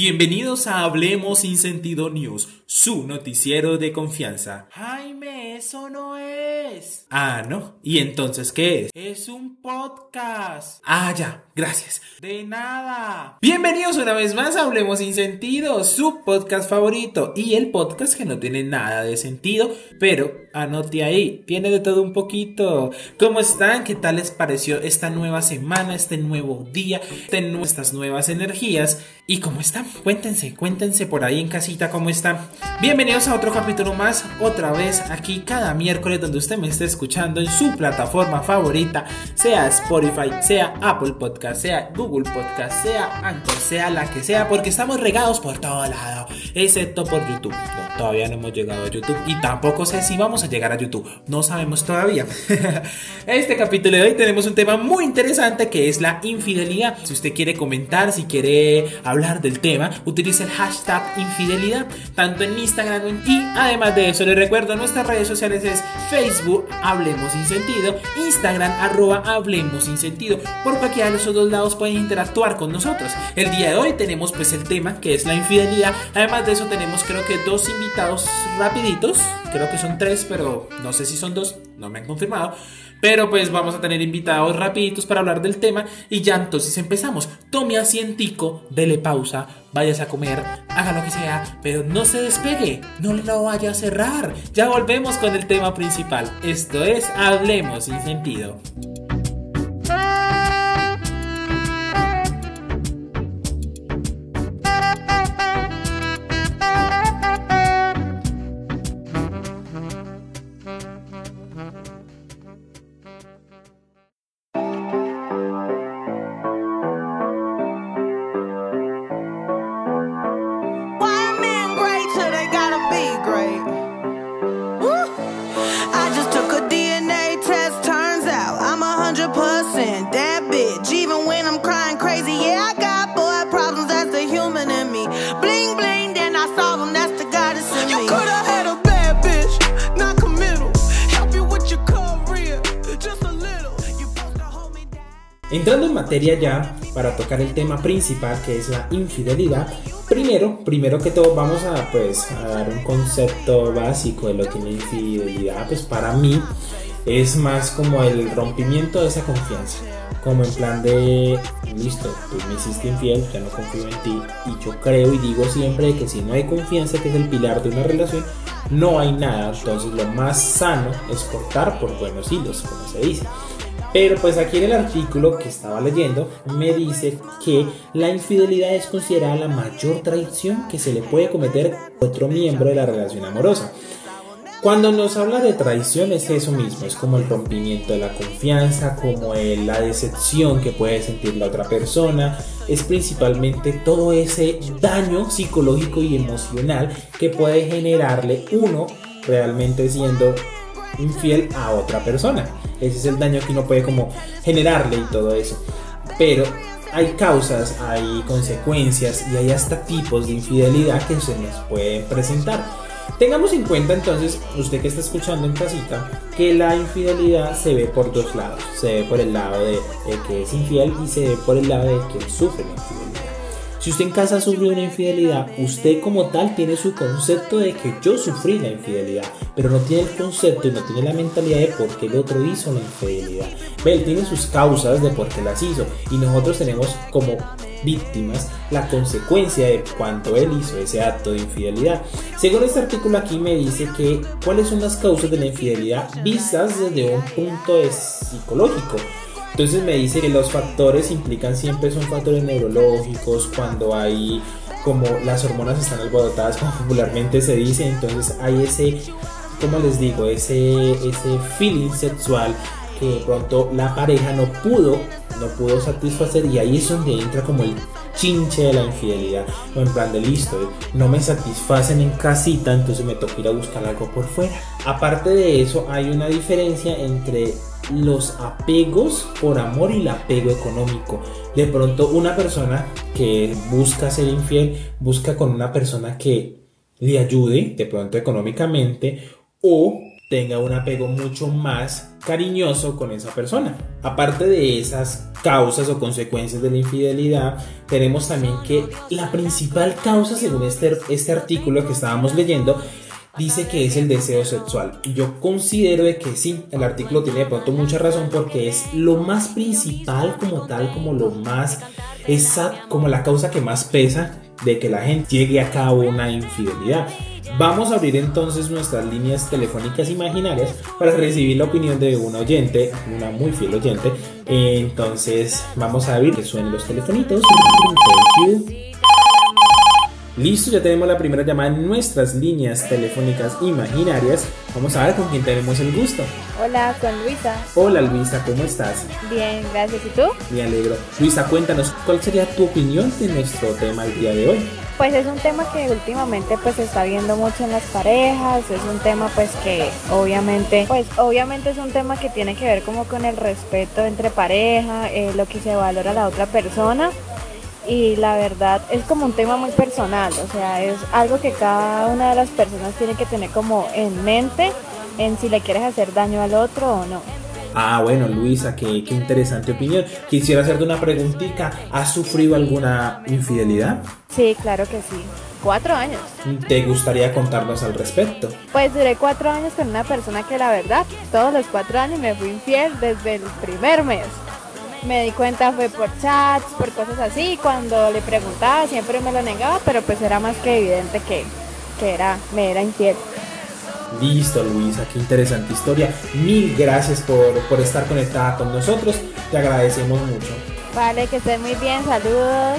Bienvenidos a Hablemos sin Sentido News, su noticiero de confianza. Jaime, eso no es. Ah, ¿no? ¿Y entonces qué es? Es un podcast. Ah, ya, gracias. De nada. Bienvenidos una vez más a Hablemos sin Sentido, su podcast favorito y el podcast que no tiene nada de sentido, pero anote ahí, tiene de todo un poquito. ¿Cómo están? ¿Qué tal les pareció esta nueva semana, este nuevo día, estas nuevas energías? ¿Y cómo están? Cuéntense, cuéntense por ahí en casita cómo están. Bienvenidos a otro capítulo más, otra vez aquí cada miércoles donde usted me esté escuchando en su plataforma favorita, sea Spotify, sea Apple Podcast, sea Google Podcast, sea Anchor, sea la que sea, porque estamos regados por todo lado, excepto por YouTube. todavía no hemos llegado a YouTube y tampoco sé si vamos a llegar a YouTube, no sabemos todavía. este capítulo de hoy tenemos un tema muy interesante que es la infidelidad. Si usted quiere comentar, si quiere hablar del tema, utilice el hashtag infidelidad, tanto en Instagram y además de eso les recuerdo nuestras redes sociales es Facebook Hablemos Sin Sentido, Instagram arroba Hablemos Sin Sentido. Por cualquiera de esos dos lados pueden interactuar con nosotros. El día de hoy tenemos pues el tema que es la infidelidad. Además de eso tenemos creo que dos invitados rapiditos, creo que son tres, pero no sé si son dos, no me han confirmado. Pero pues vamos a tener invitados rapiditos para hablar del tema y ya entonces empezamos. Tome asientico, dele pausa, váyase a comer, haga lo que sea, pero no se despegue, no lo vaya a cerrar. Ya volvemos con el tema principal. Esto es Hablemos sin sentido. Materia ya para tocar el tema principal que es la infidelidad, primero, primero que todo vamos a pues a dar un concepto básico de lo que es la infidelidad, pues para mí es más como el rompimiento de esa confianza, como en plan de listo, tú me hiciste infiel, ya no confío en ti y yo creo y digo siempre que si no hay confianza, que es el pilar de una relación, no hay nada, entonces lo más sano es cortar por buenos hilos, como se dice. Pero pues aquí en el artículo que estaba leyendo me dice que la infidelidad es considerada la mayor traición que se le puede cometer a otro miembro de la relación amorosa. Cuando nos habla de traición es eso mismo, es como el rompimiento de la confianza, como la decepción que puede sentir la otra persona, es principalmente todo ese daño psicológico y emocional que puede generarle uno realmente siendo infiel a otra persona. Ese es el daño que uno puede como generarle y todo eso. Pero hay causas, hay consecuencias y hay hasta tipos de infidelidad que se nos pueden presentar. Tengamos en cuenta entonces, usted que está escuchando en casita, que la infidelidad se ve por dos lados. Se ve por el lado de, que es infiel y se ve por el lado de que sufre la infidelidad. Si usted en casa sufrió una infidelidad, usted como tal tiene su concepto de que yo sufrí la infidelidad, pero no tiene el concepto y no tiene la mentalidad de por qué el otro hizo la infidelidad. Ve, él tiene sus causas de por qué las hizo y nosotros tenemos como víctimas la consecuencia de cuánto él hizo ese acto de infidelidad. Según este artículo aquí me dice que cuáles son las causas de la infidelidad vistas desde un punto psicológico. Entonces me dice que los factores implican siempre son factores neurológicos, cuando hay como las hormonas están alborotadas, como popularmente se dice, entonces hay ese, como les digo, ese, ese feeling sexual que de pronto la pareja no pudo, no pudo satisfacer y ahí es donde entra como el chinche de la infidelidad, o en plan de listo, no me satisfacen en casita, entonces me toca ir a buscar algo por fuera. Aparte de eso, hay una diferencia entre los apegos por amor y el apego económico. De pronto una persona que busca ser infiel busca con una persona que le ayude de pronto económicamente o tenga un apego mucho más cariñoso con esa persona. Aparte de esas causas o consecuencias de la infidelidad, tenemos también que la principal causa, según este, este artículo que estábamos leyendo, dice que es el deseo sexual. Yo considero que sí, el artículo tiene de pronto mucha razón porque es lo más principal como tal, como lo más, esa, como la causa que más pesa de que la gente llegue a cabo una infidelidad. Vamos a abrir entonces nuestras líneas telefónicas imaginarias para recibir la opinión de un oyente, una muy fiel oyente. Entonces vamos a abrir que suenen los telefonitos. Thank you. Listo, ya tenemos la primera llamada en nuestras líneas telefónicas imaginarias. Vamos a ver con quién tenemos el gusto. Hola, con Luisa. Hola Luisa, ¿cómo estás? Bien, gracias. ¿Y tú? Me alegro. Luisa, cuéntanos, ¿cuál sería tu opinión de nuestro tema el día de hoy? Pues es un tema que últimamente pues se está viendo mucho en las parejas, es un tema pues que obviamente, pues obviamente es un tema que tiene que ver como con el respeto entre pareja, eh, lo que se valora a la otra persona y la verdad es como un tema muy personal, o sea, es algo que cada una de las personas tiene que tener como en mente en si le quieres hacer daño al otro o no. Ah, bueno, Luisa, qué, qué interesante opinión. Quisiera hacerte una preguntita. ¿Has sufrido alguna infidelidad? Sí, claro que sí. Cuatro años. ¿Te gustaría contarnos al respecto? Pues duré cuatro años con una persona que la verdad, todos los cuatro años me fui infiel desde el primer mes me di cuenta fue por chats, por cosas así. Cuando le preguntaba siempre me lo negaba, pero pues era más que evidente que, que era, me era infiel. Listo, Luisa, qué interesante historia. Mil gracias por, por estar conectada con nosotros. Te agradecemos mucho. Vale, que estés muy bien. Saludos.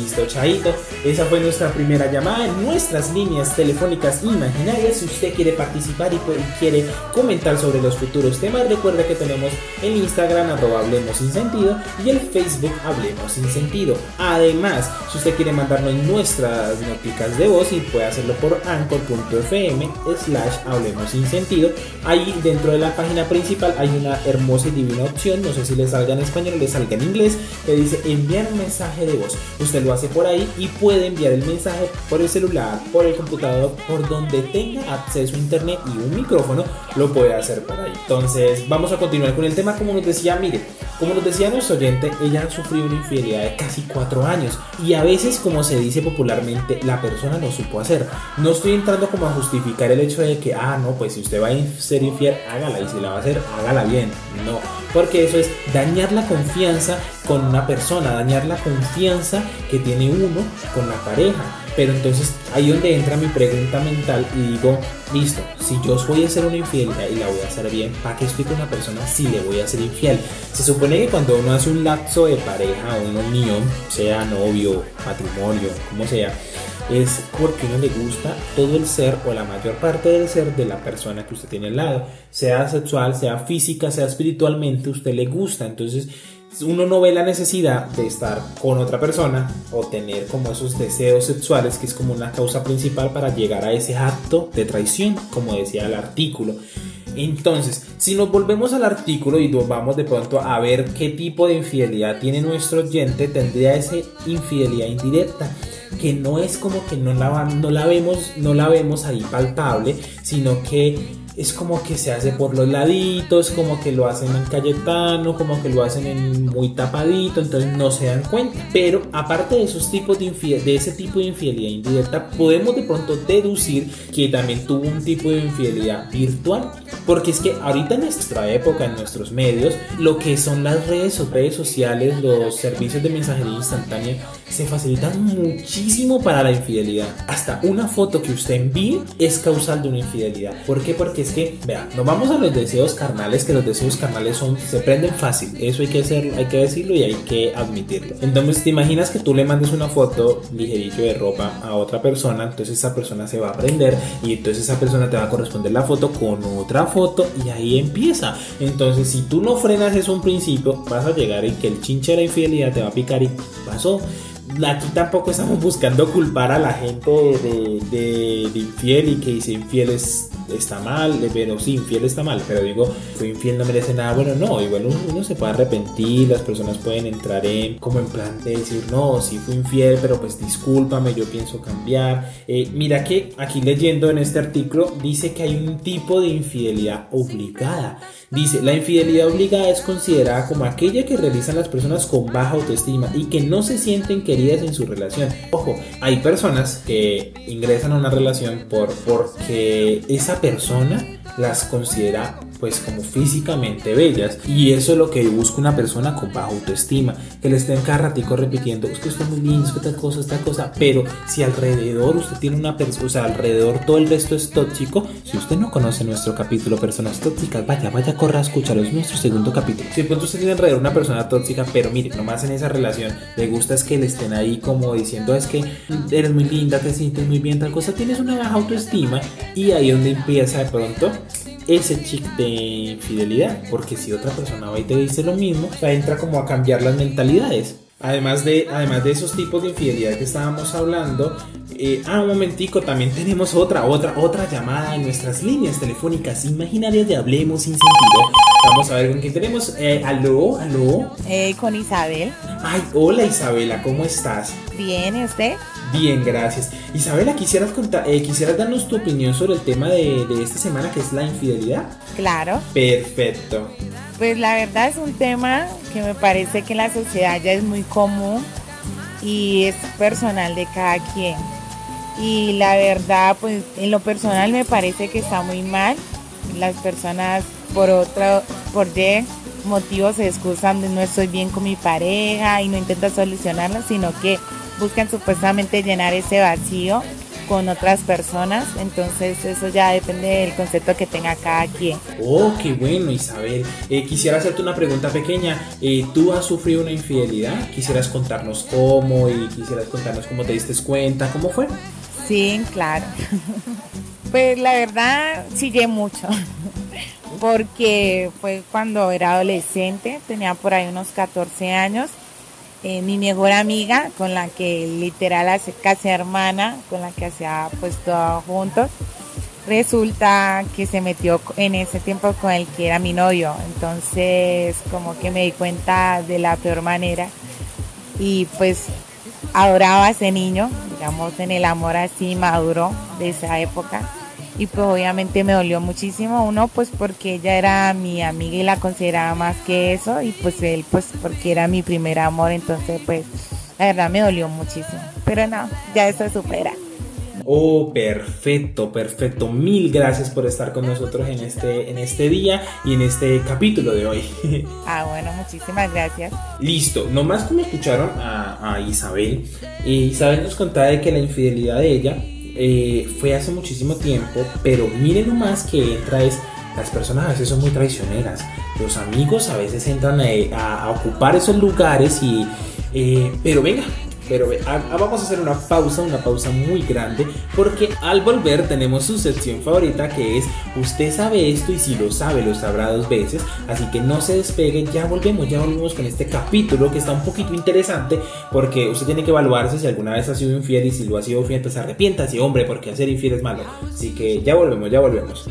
Listo, Chaito. Esa fue nuestra primera llamada en nuestras líneas telefónicas imaginarias. Si usted quiere participar y quiere comentar sobre los futuros temas, recuerde que tenemos el Instagram arroba Hablemos Sin Sentido y el Facebook Hablemos Sin Sentido. Además, si usted quiere mandarnos nuestras noticas de voz y puede hacerlo por anchor.fm slash Hablemos Sin Sentido. Ahí dentro de la página principal hay una hermosa y divina opción, no sé si le salga en español o le salga en inglés, que dice enviar mensaje de voz. Usted lo hace por ahí y puede enviar el mensaje por el celular, por el computador, por donde tenga acceso a internet y un micrófono, lo puede hacer por ahí. Entonces, vamos a continuar con el tema. Como nos decía, mire, como nos decía nuestro oyente, ella ha sufrido una infidelidad de casi cuatro años y a veces, como se dice popularmente, la persona no supo hacer. No estoy entrando como a justificar el hecho de que, ah, no, pues si usted va a ser infiel, hágala y si la va a hacer, hágala bien. No, porque eso es dañar la confianza con una persona, dañar la confianza que tiene uno con la pareja. Pero entonces ahí donde entra mi pregunta mental y digo, listo, si yo voy a hacer una infidelidad y la voy a hacer bien, ¿para qué estoy con una persona si le voy a hacer infiel? Se supone que cuando uno hace un lapso de pareja o una unión, sea novio, matrimonio, como sea, es porque uno le gusta todo el ser o la mayor parte del ser de la persona que usted tiene al lado, sea sexual, sea física, sea espiritualmente, usted le gusta. Entonces, uno no ve la necesidad de estar con otra persona o tener como esos deseos sexuales, que es como una causa principal para llegar a ese acto de traición, como decía el artículo. Entonces, si nos volvemos al artículo y nos vamos de pronto a ver qué tipo de infidelidad tiene nuestro oyente, tendría esa infidelidad indirecta que no es como que no la, no la vemos no la vemos ahí palpable sino que es como que se hace por los laditos, como que lo hacen en Cayetano, como que lo hacen en muy tapadito, entonces no se dan cuenta. Pero aparte de esos tipos de de ese tipo de infidelidad indirecta, podemos de pronto deducir que también tuvo un tipo de infidelidad virtual, porque es que ahorita en nuestra época, en nuestros medios, lo que son las redes o redes sociales, los servicios de mensajería instantánea se facilitan muchísimo para la infidelidad. Hasta una foto que usted envíe es causal de una infidelidad. ¿Por qué? Porque es que, vea, nos vamos a los deseos carnales, que los deseos carnales son, se prenden fácil. Eso hay que hacer, hay que decirlo y hay que admitirlo. Entonces, te imaginas que tú le mandes una foto ligerito de ropa a otra persona, entonces esa persona se va a prender y entonces esa persona te va a corresponder la foto con otra foto y ahí empieza. Entonces, si tú no frenas eso un principio, vas a llegar y que el chinche de la infidelidad te va a picar y pasó aquí tampoco estamos buscando culpar a la gente de, de, infiel y que dice infieles está mal, pero sí, infiel está mal, pero digo, fui infiel no merece nada, bueno, no, igual uno, uno se puede arrepentir, las personas pueden entrar en como en plan de decir, no, sí fui infiel, pero pues discúlpame, yo pienso cambiar. Eh, mira que aquí leyendo en este artículo dice que hay un tipo de infidelidad obligada. Dice, la infidelidad obligada es considerada como aquella que realizan las personas con baja autoestima y que no se sienten queridas en su relación. Ojo, hay personas que ingresan a una relación por, porque esa persona las considera pues como físicamente bellas y eso es lo que busca una persona con baja autoestima que le estén cada ratico repitiendo es que usted es muy lindo, es que tal cosa, esta cosa pero si alrededor usted tiene una persona, o sea alrededor todo el resto es tóxico si usted no conoce nuestro capítulo personas tóxicas vaya, vaya, corra a escucharlo es nuestro segundo capítulo. Si de pronto usted tiene alrededor una persona tóxica pero mire, nomás en esa relación le gusta es que le estén ahí como diciendo es que eres muy linda, te sientes muy bien, tal cosa tienes una baja autoestima y ahí es donde empieza de pronto ese chic de infidelidad, porque si otra persona va y te dice lo mismo, entra como a cambiar las mentalidades. Además de, además de esos tipos de infidelidad que estábamos hablando, eh, ah, un momentico, también tenemos otra, otra, otra llamada en nuestras líneas telefónicas imaginarias de Hablemos sin sentido. Vamos a ver con quién tenemos. Eh, aló, aló. Eh, con Isabel. Ay, hola Isabela, ¿cómo estás? Bien, ¿y usted? Bien, gracias. Isabela, ¿quisieras, contar, eh, ¿quisieras darnos tu opinión sobre el tema de, de esta semana que es la infidelidad? Claro. Perfecto. Pues la verdad es un tema que me parece que en la sociedad ya es muy común y es personal de cada quien. Y la verdad, pues en lo personal me parece que está muy mal. Las personas por otro, por Y motivos se excusan de no estoy bien con mi pareja y no intentan solucionarlo, sino que buscan supuestamente llenar ese vacío con otras personas, entonces eso ya depende del concepto que tenga cada quien. Oh, qué bueno Isabel. Eh, quisiera hacerte una pregunta pequeña. Eh, ¿Tú has sufrido una infidelidad? ¿Quisieras contarnos cómo y quisieras contarnos cómo te diste cuenta? ¿Cómo fue? Sí, claro. pues la verdad, sigue mucho. Porque fue cuando era adolescente, tenía por ahí unos 14 años eh, mi mejor amiga, con la que literal hace casi hermana, con la que hacía pues todo juntos. Resulta que se metió en ese tiempo con el que era mi novio, entonces como que me di cuenta de la peor manera y pues adoraba a ese niño, digamos en el amor así maduro de esa época y pues obviamente me dolió muchísimo uno pues porque ella era mi amiga y la consideraba más que eso y pues él pues porque era mi primer amor entonces pues la verdad me dolió muchísimo pero no ya eso supera Oh, perfecto, perfecto. Mil gracias por estar con nosotros en este, en este día y en este capítulo de hoy. Ah, bueno, muchísimas gracias. Listo, nomás como escucharon a, a Isabel, Isabel nos contaba de que la infidelidad de ella eh, fue hace muchísimo tiempo, pero miren nomás que entra es, las personas a veces son muy traicioneras, los amigos a veces entran a, a ocupar esos lugares y, eh, pero venga, pero vamos a hacer una pausa, una pausa muy grande, porque al volver tenemos su sección favorita que es Usted sabe esto y si lo sabe lo sabrá dos veces, así que no se despeguen, ya volvemos, ya volvemos con este capítulo que está un poquito interesante, porque usted tiene que evaluarse si alguna vez ha sido infiel y si lo ha sido infiel, pues arrepiéntase, hombre, porque hacer infiel es malo. Así que ya volvemos, ya volvemos.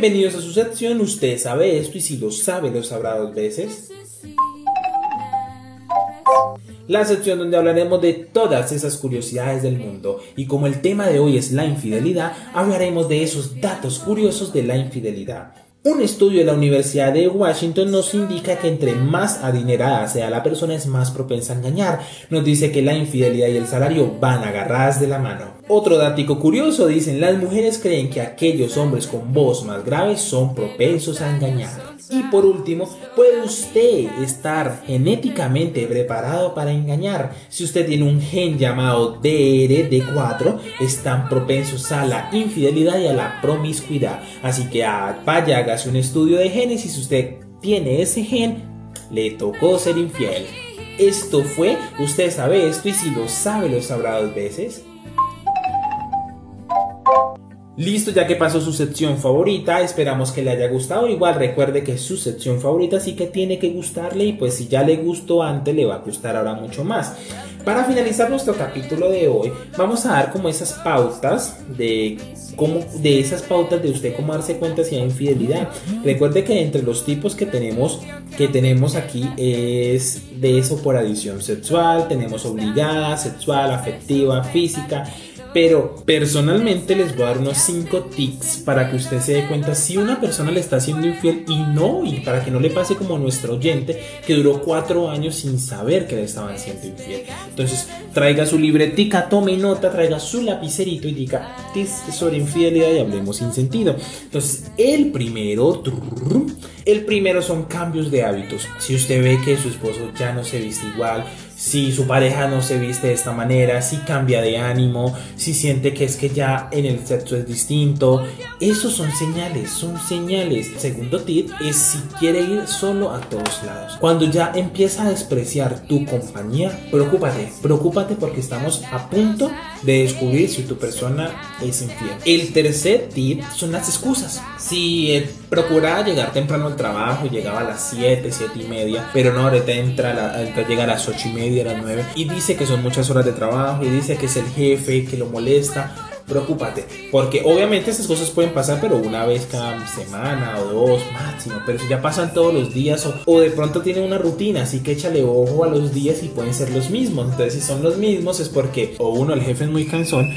Bienvenidos a su sección, usted sabe esto y si lo sabe lo sabrá dos veces. La sección donde hablaremos de todas esas curiosidades del mundo y como el tema de hoy es la infidelidad, hablaremos de esos datos curiosos de la infidelidad. Un estudio de la Universidad de Washington nos indica que entre más adinerada sea la persona es más propensa a engañar. Nos dice que la infidelidad y el salario van agarradas de la mano. Otro dato curioso dicen las mujeres creen que aquellos hombres con voz más grave son propensos a engañar. Y por último, puede usted estar genéticamente preparado para engañar. Si usted tiene un gen llamado DRD4, están propensos a la infidelidad y a la promiscuidad. Así que ah, vaya, hágase un estudio de genes y si usted tiene ese gen, le tocó ser infiel. Esto fue, usted sabe esto y si lo sabe lo sabrá dos veces. Listo, ya que pasó su sección favorita, esperamos que le haya gustado. Igual recuerde que su sección favorita sí que tiene que gustarle y pues si ya le gustó antes, le va a gustar ahora mucho más. Para finalizar nuestro capítulo de hoy, vamos a dar como esas pautas de cómo, de esas pautas de usted cómo darse cuenta si hay infidelidad. Recuerde que entre los tipos que tenemos, que tenemos aquí es de eso por adición sexual, tenemos obligada, sexual, afectiva, física pero personalmente les voy a dar unos 5 tips para que usted se dé cuenta si una persona le está haciendo infiel y no, y para que no le pase como a nuestro oyente que duró 4 años sin saber que le estaban haciendo infiel. Entonces, traiga su libretica, tome nota, traiga su lapicerito y diga tips sobre infidelidad y hablemos sin sentido. Entonces, el primero, el primero son cambios de hábitos. Si usted ve que su esposo ya no se viste igual, si su pareja no se viste de esta manera, si cambia de ánimo, si siente que es que ya en el sexo es distinto. Esos son señales, son señales. segundo tip es si quiere ir solo a todos lados. Cuando ya empieza a despreciar tu compañía, preocúpate, preocúpate porque estamos a punto de descubrir si tu persona es infiel. El tercer tip son las excusas. Si eh, procuraba llegar temprano al trabajo, llegaba a las 7, 7 y media, pero no, ahorita entra, a llega a las 8 y media a las 9 y dice que son muchas horas de trabajo y dice que es el jefe, que lo molesta, preocúpate, porque obviamente estas cosas pueden pasar, pero una vez cada semana o dos máximo, pero si ya pasan todos los días o, de pronto tiene una rutina, así que échale ojo a los días y pueden ser los mismos, entonces si son los mismos es porque o uno el jefe es muy cansón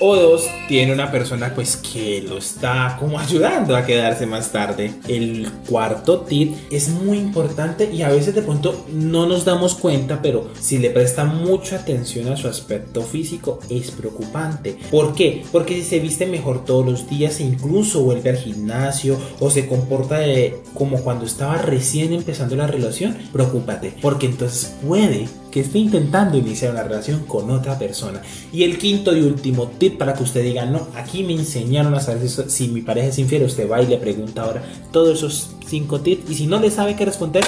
o dos, tiene una persona pues que lo está como ayudando a quedarse más tarde. El cuarto tip es muy importante y a veces de pronto no nos damos cuenta, pero si le presta mucha atención a su aspecto físico es preocupante. ¿Por qué? Porque si se viste mejor todos los días e incluso vuelve al gimnasio o se comporta como cuando estaba recién empezando la relación, preocúpate, porque entonces puede que esté intentando iniciar una relación con otra persona. Y el quinto y último tip para que usted diga, no, aquí me enseñaron a saber si, mi pareja es infiel, usted va y le pregunta ahora todos esos cinco tips. Y si no le sabe qué responder,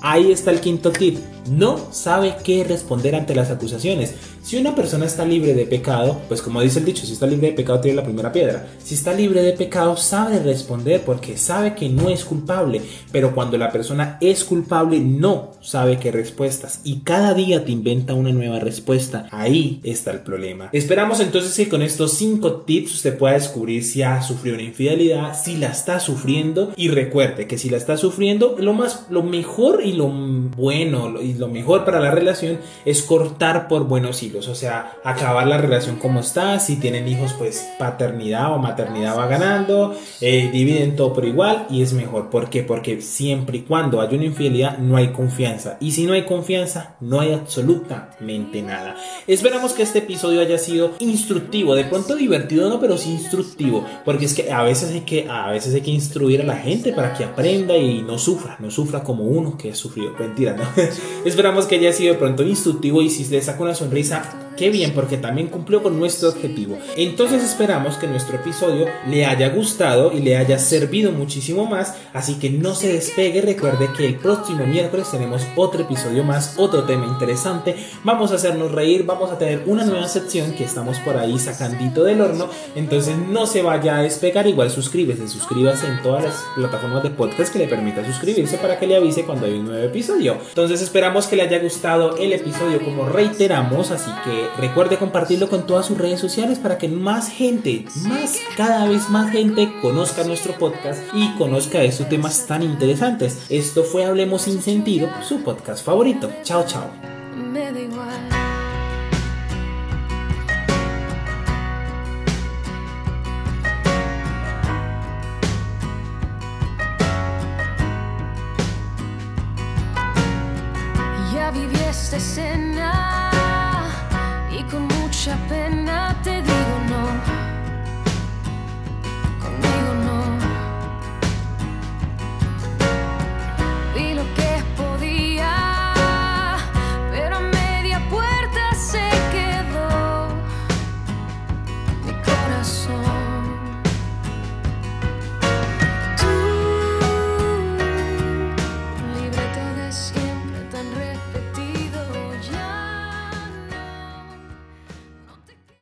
ahí está el quinto tip. No sabe qué responder ante las acusaciones. Si una persona está libre de pecado, pues como dice el dicho, si está libre de pecado tiene la primera piedra. Si está libre de pecado sabe responder porque sabe que no es culpable. Pero cuando la persona es culpable no sabe qué respuestas y cada día te inventa una nueva respuesta. Ahí está el problema. Esperamos entonces que con estos 5 tips usted pueda descubrir si ha sufrido una infidelidad, si la está sufriendo y recuerde que si la está sufriendo, lo más lo mejor y lo bueno y lo mejor para la relación es cortar por buenos hilos o sea, acabar la relación como está, si tienen hijos, pues paternidad o maternidad va ganando, eh, dividen todo por igual y es mejor. ¿Por qué? Porque siempre y cuando hay una infidelidad no hay confianza y si no hay confianza no hay absolutamente nada. Esperamos que este episodio haya sido instructivo, de pronto divertido no, pero sí instructivo, porque es que a veces hay que, a veces hay que instruir a la gente para que aprenda y no sufra, no sufra como uno que ha sufrido. Mentira, ¿no? Esperamos que haya sido de pronto instructivo y si le saca una sonrisa Qué bien, porque también cumplió con nuestro objetivo. Entonces esperamos que nuestro episodio le haya gustado y le haya servido muchísimo más. Así que no se despegue. Recuerde que el próximo miércoles tenemos otro episodio más, otro tema interesante. Vamos a hacernos reír, vamos a tener una nueva sección que estamos por ahí sacandito del horno. Entonces no se vaya a despegar. Igual suscríbese, suscríbase en todas las plataformas de podcast que le permita suscribirse para que le avise cuando hay un nuevo episodio. Entonces esperamos que le haya gustado el episodio como reiteramos. Así que recuerde compartirlo con todas sus redes sociales para que más gente, más, cada vez más gente conozca nuestro podcast y conozca estos temas tan interesantes. Esto fue Hablemos sin sentido, su podcast favorito. Chao, chao. appena te dico